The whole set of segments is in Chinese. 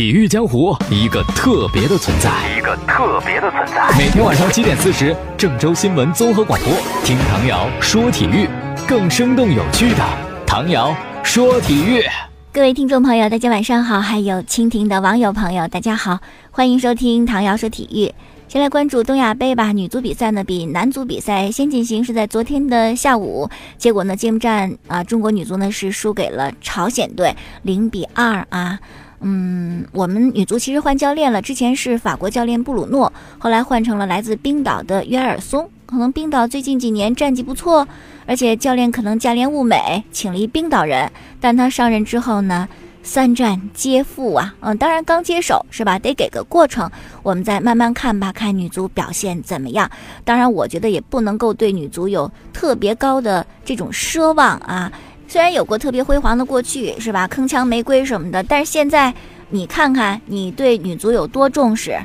体育江湖一个特别的存在，一个特别的存在。每天晚上七点四十，郑州新闻综合广播，听唐瑶说体育，更生动有趣的唐瑶说体育。各位听众朋友，大家晚上好，还有蜻蜓的网友朋友，大家好，欢迎收听唐瑶说体育。先来关注东亚杯吧，女足比赛呢比男足比赛先进行，是在昨天的下午。结果呢，揭幕战啊，中国女足呢是输给了朝鲜队，零比二啊。嗯，我们女足其实换教练了，之前是法国教练布鲁诺，后来换成了来自冰岛的约尔松。可能冰岛最近几年战绩不错，而且教练可能价廉物美，请了一冰岛人。但他上任之后呢？三战皆负啊，嗯，当然刚接手是吧？得给个过程，我们再慢慢看吧，看女足表现怎么样。当然，我觉得也不能够对女足有特别高的这种奢望啊。虽然有过特别辉煌的过去是吧？铿锵玫瑰什么的，但是现在你看看，你对女足有多重视？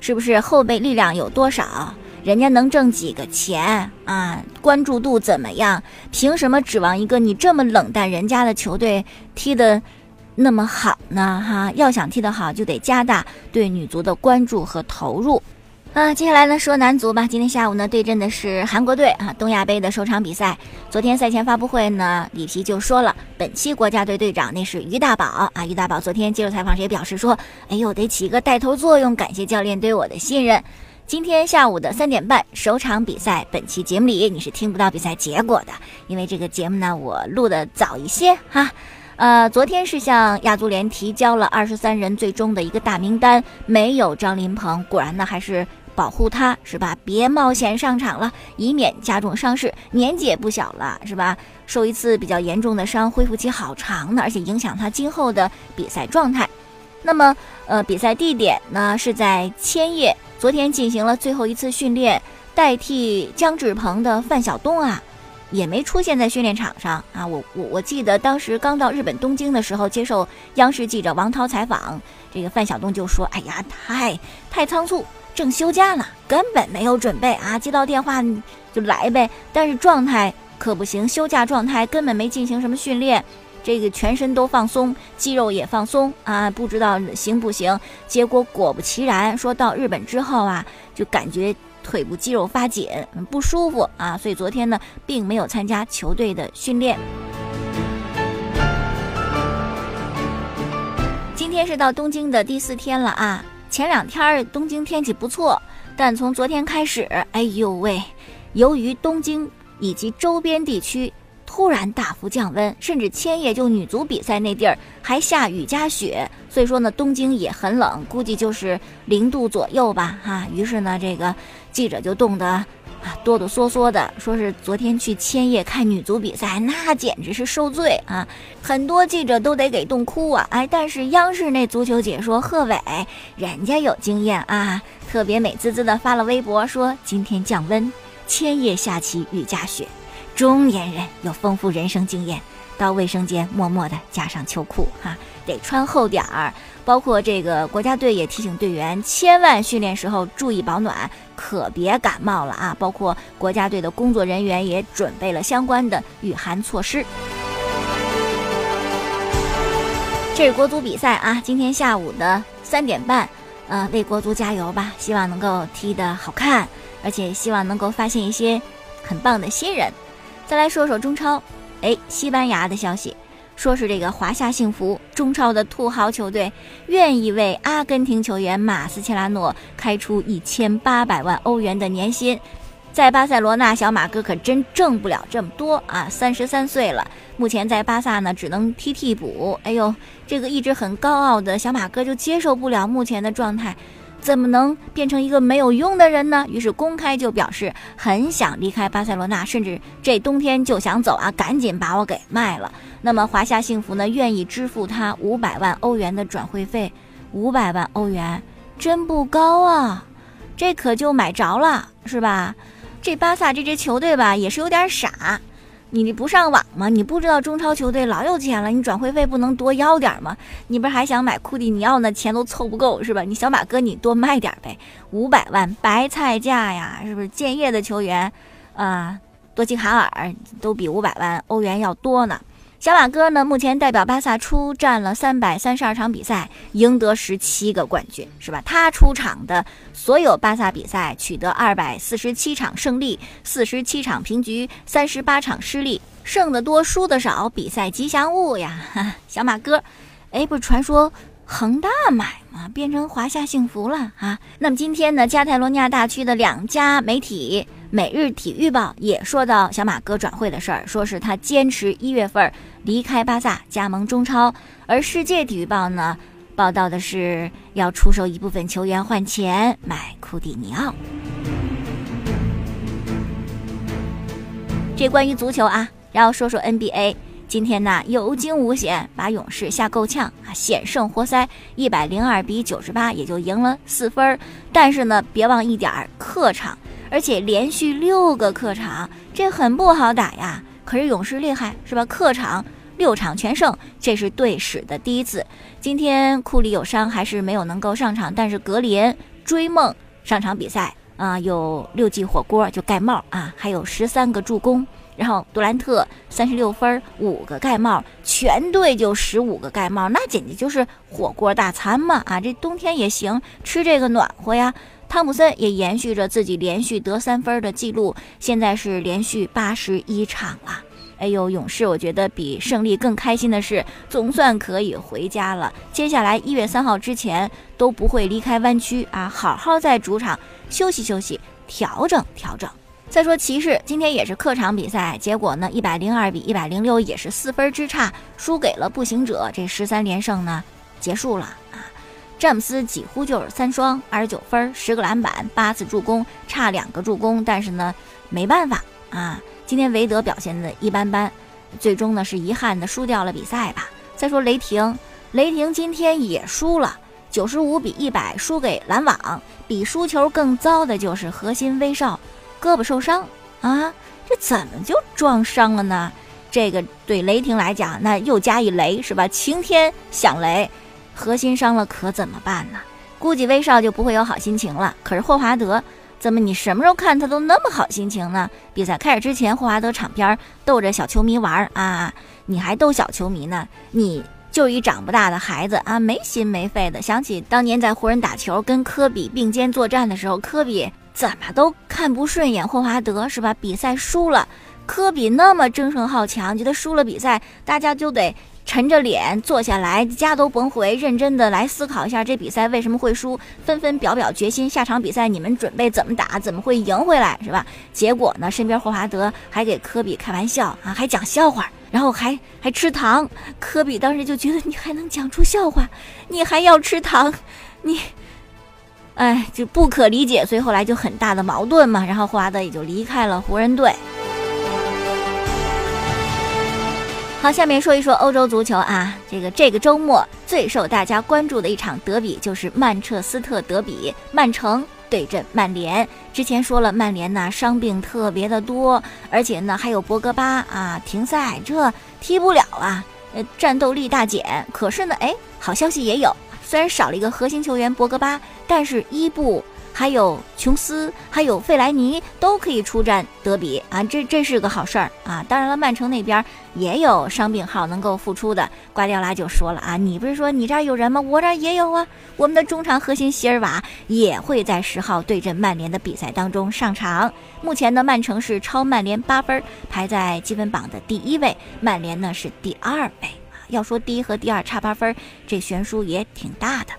是不是后备力量有多少？人家能挣几个钱啊？关注度怎么样？凭什么指望一个你这么冷淡人家的球队踢的？那么好呢，哈，要想踢得好，就得加大对女足的关注和投入。啊，接下来呢说男足吧。今天下午呢对阵的是韩国队啊，东亚杯的首场比赛。昨天赛前发布会呢，里皮就说了，本期国家队队长那是于大宝啊。于大宝昨天接受采访时也表示说，哎呦，得起个带头作用，感谢教练对我的信任。今天下午的三点半首场比赛，本期节目里你是听不到比赛结果的，因为这个节目呢我录的早一些哈。呃，昨天是向亚足联提交了二十三人最终的一个大名单，没有张琳芃。果然呢，还是保护他，是吧？别冒险上场了，以免加重伤势。年纪也不小了，是吧？受一次比较严重的伤，恢复期好长呢，而且影响他今后的比赛状态。那么，呃，比赛地点呢是在千叶，昨天进行了最后一次训练，代替姜志鹏的范晓东啊。也没出现在训练场上啊！我我我记得当时刚到日本东京的时候，接受央视记者王涛采访，这个范晓东就说：“哎呀，太太仓促，正休假呢，根本没有准备啊！接到电话就来呗。但是状态可不行，休假状态根本没进行什么训练，这个全身都放松，肌肉也放松啊，不知道行不行。结果果不其然，说到日本之后啊，就感觉。”腿部肌肉发紧，不舒服啊，所以昨天呢，并没有参加球队的训练。今天是到东京的第四天了啊，前两天东京天气不错，但从昨天开始，哎呦喂，由于东京以及周边地区。突然大幅降温，甚至千叶就女足比赛那地儿还下雨加雪，所以说呢，东京也很冷，估计就是零度左右吧，哈。于是呢，这个记者就冻得哆哆嗦嗦的，说是昨天去千叶看女足比赛，那简直是受罪啊！很多记者都得给冻哭啊！哎，但是央视那足球解说贺炜，人家有经验啊，特别美滋滋的发了微博说今天降温，千叶下起雨夹雪。中年人有丰富人生经验，到卫生间默默地加上秋裤，哈，得穿厚点儿。包括这个国家队也提醒队员，千万训练时候注意保暖，可别感冒了啊！包括国家队的工作人员也准备了相关的御寒措施。这是国足比赛啊，今天下午的三点半，呃，为国足加油吧！希望能够踢得好看，而且希望能够发现一些很棒的新人。再来说说中超，哎，西班牙的消息，说是这个华夏幸福中超的土豪球队愿意为阿根廷球员马斯切拉诺开出一千八百万欧元的年薪。在巴塞罗那，小马哥可真挣不了这么多啊！三十三岁了，目前在巴萨呢，只能踢替补。哎呦，这个一直很高傲的小马哥就接受不了目前的状态。怎么能变成一个没有用的人呢？于是公开就表示很想离开巴塞罗那，甚至这冬天就想走啊！赶紧把我给卖了。那么华夏幸福呢，愿意支付他五百万欧元的转会费。五百万欧元真不高啊，这可就买着了，是吧？这巴萨这支球队吧，也是有点傻。你不上网吗？你不知道中超球队老有钱了，你转会费不能多要点吗？你不是还想买库蒂尼奥呢？钱都凑不够是吧？你小马哥你多卖点呗，五百万白菜价呀，是不是？建业的球员，啊，多吉卡尔都比五百万欧元要多呢。小马哥呢，目前代表巴萨出战了三百三十二场比赛，赢得十七个冠军，是吧？他出场的所有巴萨比赛，取得二百四十七场胜利，四十七场平局，三十八场失利，胜的多，输的少，比赛吉祥物呀！哈，小马哥，哎，不是传说。恒大买吗，变成华夏幸福了啊！那么今天呢，加泰罗尼亚大区的两家媒体，《每日体育报》也说到小马哥转会的事儿，说是他坚持一月份离开巴萨，加盟中超。而《世界体育报》呢，报道的是要出售一部分球员换钱买库蒂尼奥。这关于足球啊，然后说说 NBA。今天呢，有惊无险，把勇士吓够呛啊，险胜活塞，一百零二比九十八，也就赢了四分。但是呢，别忘一点儿，客场，而且连续六个客场，这很不好打呀。可是勇士厉害，是吧？客场六场全胜，这是队史的第一次。今天库里有伤，还是没有能够上场，但是格林追梦上场比赛啊，有六记火锅就盖帽啊，还有十三个助攻。然后杜兰特三十六分，五个盖帽，全队就十五个盖帽，那简直就是火锅大餐嘛！啊，这冬天也行，吃这个暖和呀。汤普森也延续着自己连续得三分的记录，现在是连续八十一场了。哎呦，勇士，我觉得比胜利更开心的是，总算可以回家了。接下来一月三号之前都不会离开湾区啊，好好在主场休息休息，调整调整。再说骑士，今天也是客场比赛，结果呢，一百零二比一百零六，也是四分之差输给了步行者。这十三连胜呢，结束了啊！詹姆斯几乎就是三双，二十九分，十个篮板，八次助攻，差两个助攻，但是呢，没办法啊。今天韦德表现的一般般，最终呢是遗憾的输掉了比赛吧。再说雷霆，雷霆今天也输了，九十五比一百输给篮网。比输球更糟的就是核心威少。胳膊受伤啊，这怎么就撞伤了呢？这个对雷霆来讲，那又加一雷是吧？晴天响雷，核心伤了可怎么办呢？估计威少就不会有好心情了。可是霍华德，怎么你什么时候看他都那么好心情呢？比赛开始之前，霍华德场边逗着小球迷玩啊，你还逗小球迷呢？你就一长不大的孩子啊，没心没肺的。想起当年在湖人打球，跟科比并肩作战的时候，科比。怎么都看不顺眼霍华德是吧？比赛输了，科比那么争胜好强，觉得输了比赛，大家就得沉着脸坐下来，家都甭回，认真的来思考一下这比赛为什么会输，纷纷表表决心，下场比赛你们准备怎么打，怎么会赢回来是吧？结果呢，身边霍华德还给科比开玩笑啊，还讲笑话，然后还还吃糖，科比当时就觉得你还能讲出笑话，你还要吃糖，你。哎，就不可理解，所以后来就很大的矛盾嘛。然后霍华德也就离开了湖人队。好，下面说一说欧洲足球啊，这个这个周末最受大家关注的一场德比就是曼彻斯特德比，曼城对阵曼联。之前说了，曼联呢伤病特别的多，而且呢还有博格巴啊停赛，这踢不了啊，呃战斗力大减。可是呢，哎，好消息也有。虽然少了一个核心球员博格巴，但是伊布、还有琼斯、还有费莱尼都可以出战德比啊，这这是个好事儿啊！当然了，曼城那边也有伤病号能够复出的。瓜迪奥拉就说了啊，你不是说你这儿有人吗？我这儿也有啊。我们的中场核心席尔瓦也会在十号对阵曼联的比赛当中上场。目前呢，曼城是超曼联八分，排在积分榜的第一位，曼联呢是第二位。要说第一和第二差八分，这悬殊也挺大的。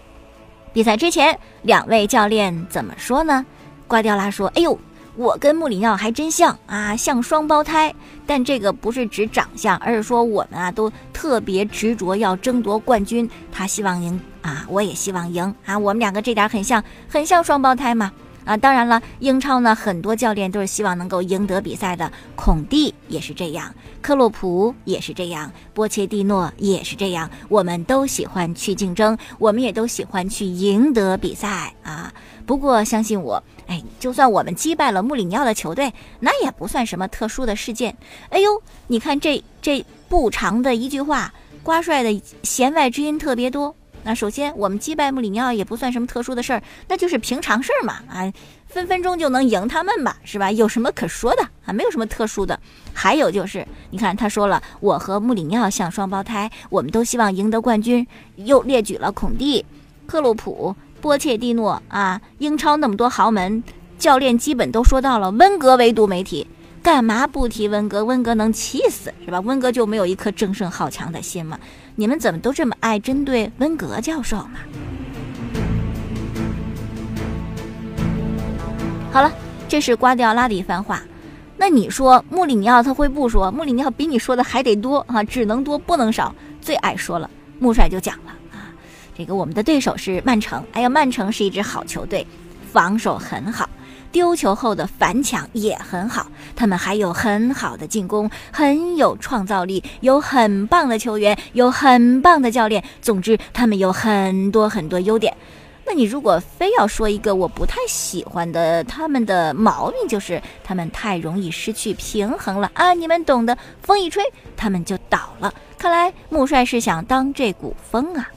比赛之前，两位教练怎么说呢？瓜迪奥拉说：“哎呦，我跟穆里尼奥还真像啊，像双胞胎。但这个不是指长相，而是说我们啊都特别执着要争夺冠军。他希望赢啊，我也希望赢啊，我们两个这点很像，很像双胞胎嘛。”啊，当然了，英超呢，很多教练都是希望能够赢得比赛的。孔蒂也是这样，克洛普也是这样，波切蒂诺也是这样。我们都喜欢去竞争，我们也都喜欢去赢得比赛啊。不过相信我，哎，就算我们击败了穆里尼奥的球队，那也不算什么特殊的事件。哎呦，你看这这不长的一句话，瓜帅的弦外之音特别多。那首先，我们击败穆里尼奥也不算什么特殊的事儿，那就是平常事儿嘛，啊，分分钟就能赢他们吧，是吧？有什么可说的啊？没有什么特殊的。还有就是，你看他说了，我和穆里尼奥像双胞胎，我们都希望赢得冠军，又列举了孔蒂、克洛普、波切蒂诺啊，英超那么多豪门教练基本都说到了，温格唯独没提。干嘛不提温格？温格能气死是吧？温格就没有一颗争胜好强的心吗？你们怎么都这么爱针对温格教授呢？好了，这是瓜迪奥拉的一番话。那你说穆里尼奥他会不说？穆里尼奥比你说的还得多啊，只能多不能少，最爱说了。穆帅就讲了啊，这个我们的对手是曼城，哎呀，曼城是一支好球队，防守很好。丢球后的反抢也很好，他们还有很好的进攻，很有创造力，有很棒的球员，有很棒的教练。总之，他们有很多很多优点。那你如果非要说一个我不太喜欢的他们的毛病，就是他们太容易失去平衡了啊！你们懂得，风一吹，他们就倒了。看来穆帅是想当这股风啊。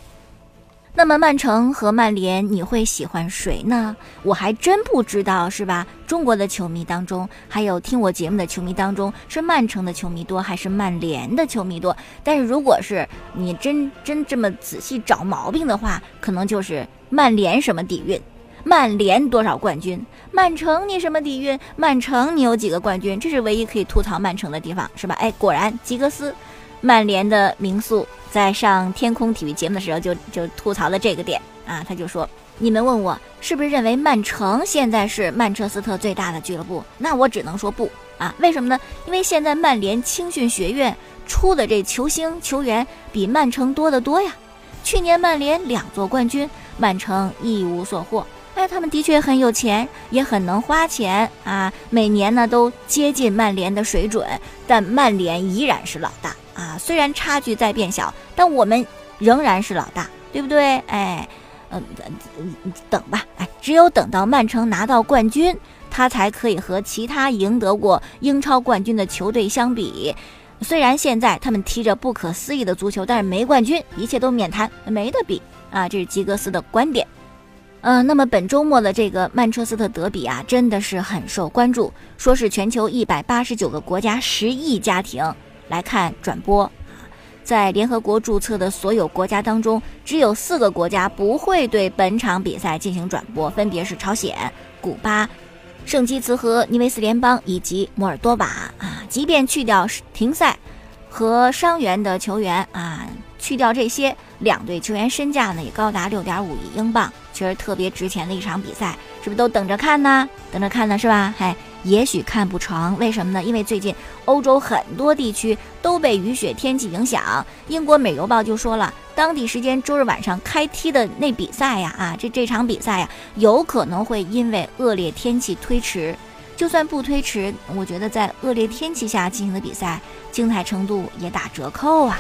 那么曼城和曼联，你会喜欢谁呢？我还真不知道，是吧？中国的球迷当中，还有听我节目的球迷当中，是曼城的球迷多还是曼联的球迷多？但是如果是你真真这么仔细找毛病的话，可能就是曼联什么底蕴，曼联多少冠军，曼城你什么底蕴，曼城你有几个冠军？这是唯一可以吐槽曼城的地方，是吧？哎，果然吉格斯，曼联的名宿。在上天空体育节目的时候，就就吐槽了这个点啊，他就说：“你们问我是不是认为曼城现在是曼彻斯特最大的俱乐部？那我只能说不啊，为什么呢？因为现在曼联青训学院出的这球星球员比曼城多得多呀。去年曼联两座冠军，曼城一无所获。哎，他们的确很有钱，也很能花钱啊，每年呢都接近曼联的水准，但曼联依然是老大。”啊，虽然差距在变小，但我们仍然是老大，对不对？哎，嗯，等吧，哎，只有等到曼城拿到冠军，他才可以和其他赢得过英超冠军的球队相比。虽然现在他们踢着不可思议的足球，但是没冠军，一切都免谈，没得比啊！这是吉格斯的观点。嗯，那么本周末的这个曼彻斯特德比啊，真的是很受关注，说是全球一百八十九个国家十亿家庭。来看转播，在联合国注册的所有国家当中，只有四个国家不会对本场比赛进行转播，分别是朝鲜、古巴、圣基茨和尼维斯联邦以及摩尔多瓦啊。即便去掉停赛和伤员的球员啊，去掉这些，两队球员身价呢也高达六点五亿英镑，确实特别值钱的一场比赛，是不是都等着看呢？等着看呢，是吧？嗨。也许看不成，为什么呢？因为最近欧洲很多地区都被雨雪天气影响。英国《美邮报》就说了，当地时间周日晚上开踢的那比赛呀，啊，这这场比赛呀，有可能会因为恶劣天气推迟。就算不推迟，我觉得在恶劣天气下进行的比赛，精彩程度也打折扣啊。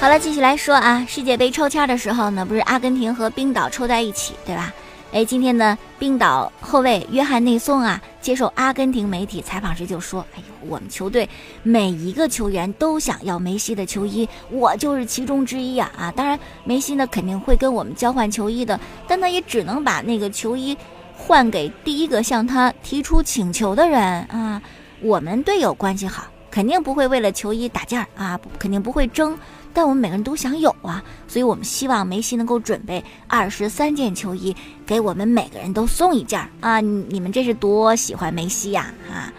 好了，继续来说啊，世界杯抽签的时候呢，不是阿根廷和冰岛抽在一起，对吧？哎，今天呢，冰岛后卫约翰内松啊，接受阿根廷媒体采访时就说：“哎呦，我们球队每一个球员都想要梅西的球衣，我就是其中之一啊！啊，当然，梅西呢肯定会跟我们交换球衣的，但他也只能把那个球衣换给第一个向他提出请求的人啊。我们队友关系好，肯定不会为了球衣打架啊，肯定不会争。”但我们每个人都想有啊，所以我们希望梅西能够准备二十三件球衣，给我们每个人都送一件啊！你们这是多喜欢梅西呀啊！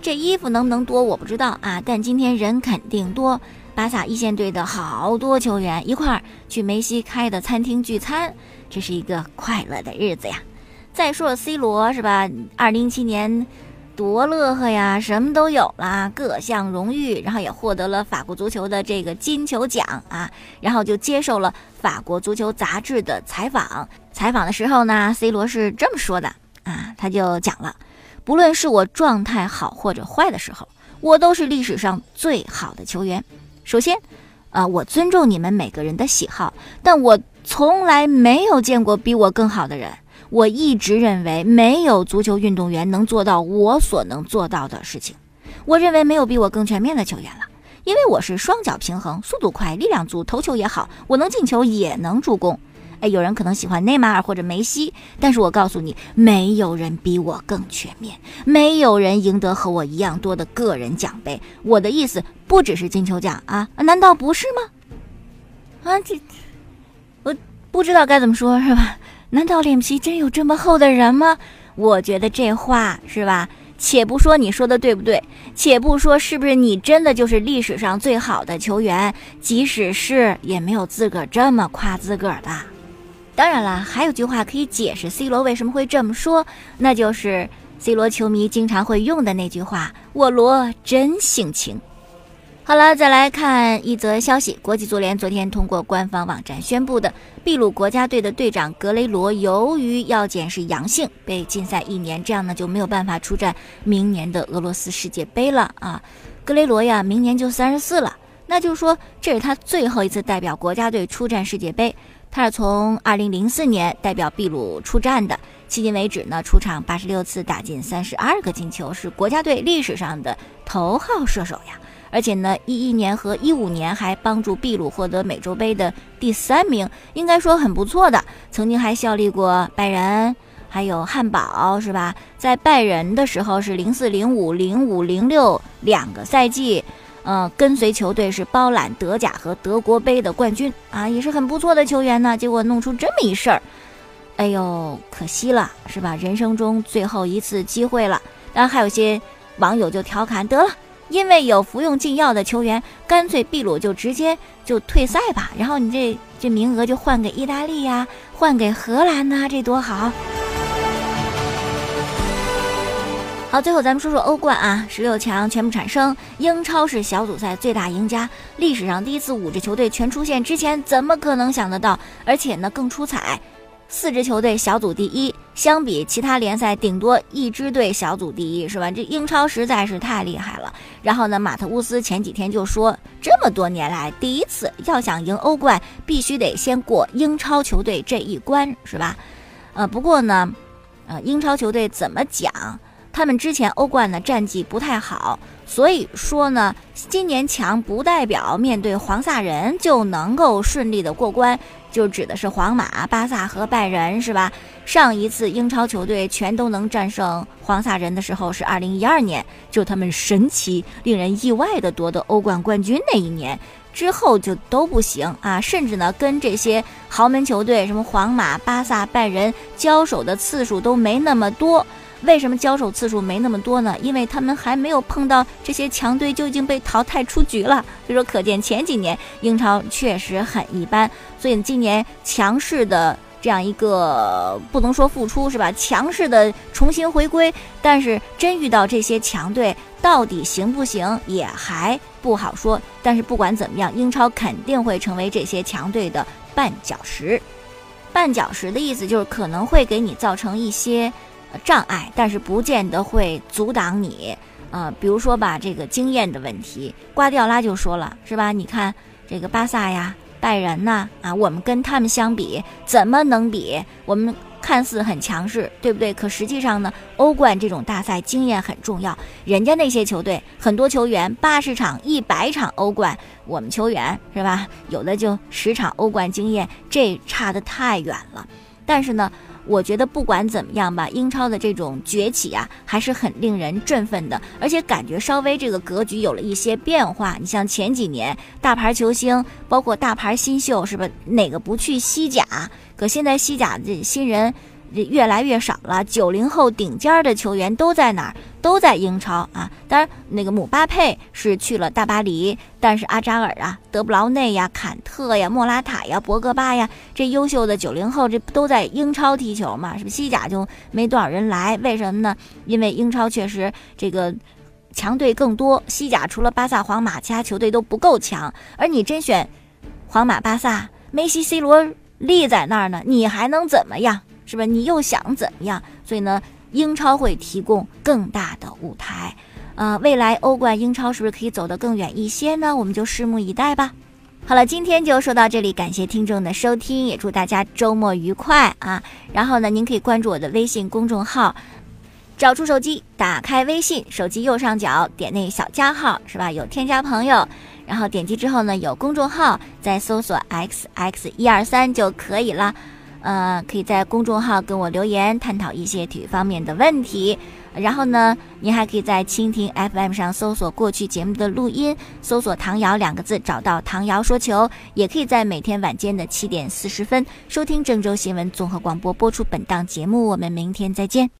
这衣服能不能多我不知道啊，但今天人肯定多。巴萨一线队的好多球员一块儿去梅西开的餐厅聚餐，这是一个快乐的日子呀。再说 C 罗是吧？二零一七年。多乐呵呀，什么都有啦，各项荣誉，然后也获得了法国足球的这个金球奖啊，然后就接受了法国足球杂志的采访。采访的时候呢，C 罗是这么说的啊，他就讲了，不论是我状态好或者坏的时候，我都是历史上最好的球员。首先，啊，我尊重你们每个人的喜好，但我从来没有见过比我更好的人。我一直认为没有足球运动员能做到我所能做到的事情。我认为没有比我更全面的球员了。因为我是双脚平衡，速度快，力量足，头球也好，我能进球也能助攻。哎，有人可能喜欢内马尔或者梅西，但是我告诉你，没有人比我更全面，没有人赢得和我一样多的个人奖杯。我的意思不只是金球奖啊，难道不是吗？啊，这我不知道该怎么说，是吧？难道脸皮真有这么厚的人吗？我觉得这话是吧？且不说你说的对不对，且不说是不是你真的就是历史上最好的球员，即使是也没有自个儿这么夸自个儿的。当然了，还有句话可以解释 C 罗为什么会这么说，那就是 C 罗球迷经常会用的那句话：“我罗真性情。”好了，再来看一则消息。国际足联昨天通过官方网站宣布的，秘鲁国家队的队长格雷罗由于药检是阳性，被禁赛一年，这样呢就没有办法出战明年的俄罗斯世界杯了啊。格雷罗呀，明年就三十四了，那就是说这是他最后一次代表国家队出战世界杯。他是从二零零四年代表秘鲁出战的，迄今为止呢出场八十六次，打进三十二个进球，是国家队历史上的头号射手呀。而且呢，一一年和一五年还帮助秘鲁获得美洲杯的第三名，应该说很不错的。曾经还效力过拜仁，还有汉堡，是吧？在拜仁的时候是零四、零五、零五、零六两个赛季，嗯，跟随球队是包揽德甲和德国杯的冠军啊，也是很不错的球员呢。结果弄出这么一事儿，哎呦，可惜了，是吧？人生中最后一次机会了。当然，还有些网友就调侃得了。因为有服用禁药的球员，干脆秘鲁就直接就退赛吧，然后你这这名额就换给意大利呀，换给荷兰呐，这多好！好，最后咱们说说欧冠啊，十六强全部产生，英超是小组赛最大赢家，历史上第一次五支球队全出现，之前怎么可能想得到？而且呢，更出彩。四支球队小组第一，相比其他联赛，顶多一支队小组第一，是吧？这英超实在是太厉害了。然后呢，马特乌斯前几天就说，这么多年来第一次要想赢欧冠，必须得先过英超球队这一关，是吧？呃，不过呢，呃，英超球队怎么讲？他们之前欧冠的战绩不太好，所以说呢，今年强不代表面对黄萨人就能够顺利的过关。就指的是皇马、巴萨和拜仁，是吧？上一次英超球队全都能战胜黄萨人的时候是二零一二年，就他们神奇、令人意外的夺得欧冠冠军那一年，之后就都不行啊！甚至呢，跟这些豪门球队，什么皇马、巴萨、拜仁交手的次数都没那么多。为什么交手次数没那么多呢？因为他们还没有碰到这些强队就已经被淘汰出局了。所以说，可见前几年英超确实很一般。所以今年强势的这样一个不能说复出是吧？强势的重新回归，但是真遇到这些强队，到底行不行也还不好说。但是不管怎么样，英超肯定会成为这些强队的绊脚石。绊脚石的意思就是可能会给你造成一些。障碍，但是不见得会阻挡你。呃，比如说吧，这个经验的问题，瓜迪奥拉就说了，是吧？你看这个巴萨呀、拜仁呐，啊，我们跟他们相比，怎么能比？我们看似很强势，对不对？可实际上呢，欧冠这种大赛经验很重要。人家那些球队很多球员八十场、一百场欧冠，我们球员是吧？有的就十场欧冠经验，这差得太远了。但是呢。我觉得不管怎么样吧，英超的这种崛起啊，还是很令人振奋的，而且感觉稍微这个格局有了一些变化。你像前几年大牌球星，包括大牌新秀，是不是？哪个不去西甲？可现在西甲这新人。这越来越少了，九零后顶尖的球员都在哪儿？都在英超啊！当然，那个姆巴佩是去了大巴黎，但是阿扎尔啊、德布劳内呀、坎特呀、莫拉塔呀、博格巴呀，这优秀的九零后，这都在英超踢球嘛？是不是？西甲就没多少人来，为什么呢？因为英超确实这个强队更多，西甲除了巴萨、皇马，其他球队都不够强。而你真选皇马、巴萨，梅西、C 罗立在那儿呢，你还能怎么样？是不是？你又想怎么样？所以呢，英超会提供更大的舞台，呃，未来欧冠、英超是不是可以走得更远一些呢？我们就拭目以待吧。好了，今天就说到这里，感谢听众的收听，也祝大家周末愉快啊！然后呢，您可以关注我的微信公众号，找出手机，打开微信，手机右上角点那小加号，是吧？有添加朋友。然后点击之后呢，有公众号，再搜索 x x 一二三就可以了。呃，可以在公众号跟我留言，探讨一些体育方面的问题。然后呢，您还可以在蜻蜓 FM 上搜索过去节目的录音，搜索“唐瑶”两个字，找到唐瑶说球。也可以在每天晚间的七点四十分收听郑州新闻综合广播播出本档节目。我们明天再见。